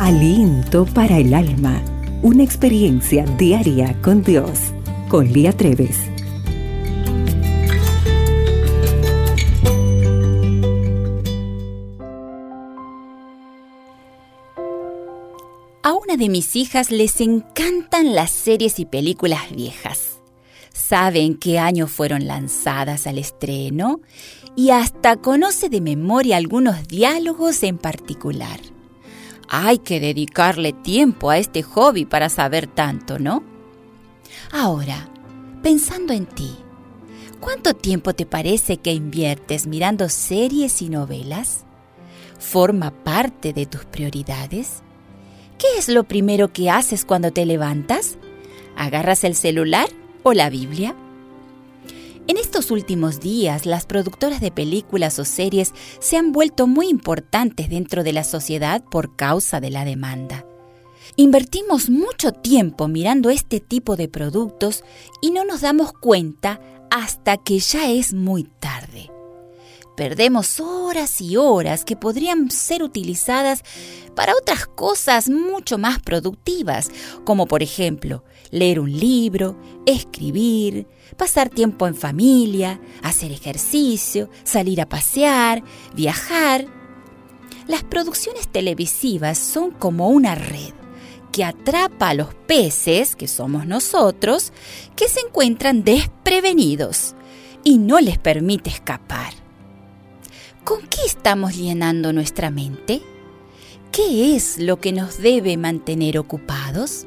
Aliento para el alma. Una experiencia diaria con Dios. Con Lía Treves. A una de mis hijas les encantan las series y películas viejas. Saben qué año fueron lanzadas al estreno y hasta conoce de memoria algunos diálogos en particular. Hay que dedicarle tiempo a este hobby para saber tanto, ¿no? Ahora, pensando en ti, ¿cuánto tiempo te parece que inviertes mirando series y novelas? ¿Forma parte de tus prioridades? ¿Qué es lo primero que haces cuando te levantas? ¿Agarras el celular o la Biblia? En estos últimos días, las productoras de películas o series se han vuelto muy importantes dentro de la sociedad por causa de la demanda. Invertimos mucho tiempo mirando este tipo de productos y no nos damos cuenta hasta que ya es muy tarde. Perdemos horas y horas que podrían ser utilizadas para otras cosas mucho más productivas, como por ejemplo leer un libro, escribir, pasar tiempo en familia, hacer ejercicio, salir a pasear, viajar. Las producciones televisivas son como una red que atrapa a los peces, que somos nosotros, que se encuentran desprevenidos y no les permite escapar. ¿Con qué estamos llenando nuestra mente? ¿Qué es lo que nos debe mantener ocupados?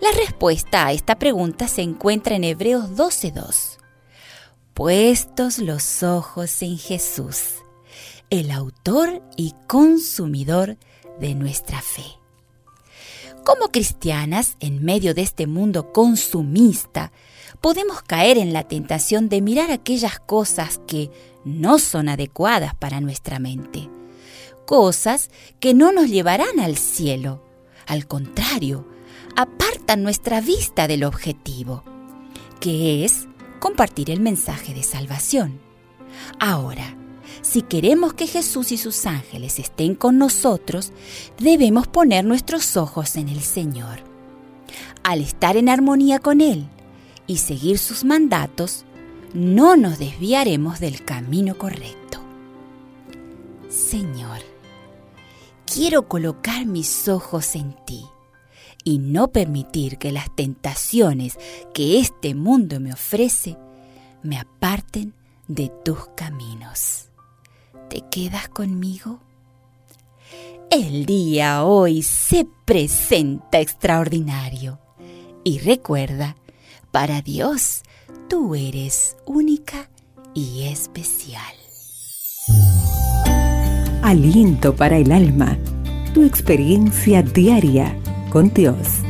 La respuesta a esta pregunta se encuentra en Hebreos 12.2. Puestos los ojos en Jesús, el autor y consumidor de nuestra fe. Como cristianas, en medio de este mundo consumista, podemos caer en la tentación de mirar aquellas cosas que no son adecuadas para nuestra mente. Cosas que no nos llevarán al cielo. Al contrario, apartan nuestra vista del objetivo, que es compartir el mensaje de salvación. Ahora, si queremos que Jesús y sus ángeles estén con nosotros, debemos poner nuestros ojos en el Señor. Al estar en armonía con Él y seguir sus mandatos, no nos desviaremos del camino correcto. Señor, quiero colocar mis ojos en ti y no permitir que las tentaciones que este mundo me ofrece me aparten de tus caminos. ¿Te quedas conmigo? El día hoy se presenta extraordinario. Y recuerda, para Dios, tú eres única y especial. Aliento para el alma. Tu experiencia diaria con Dios.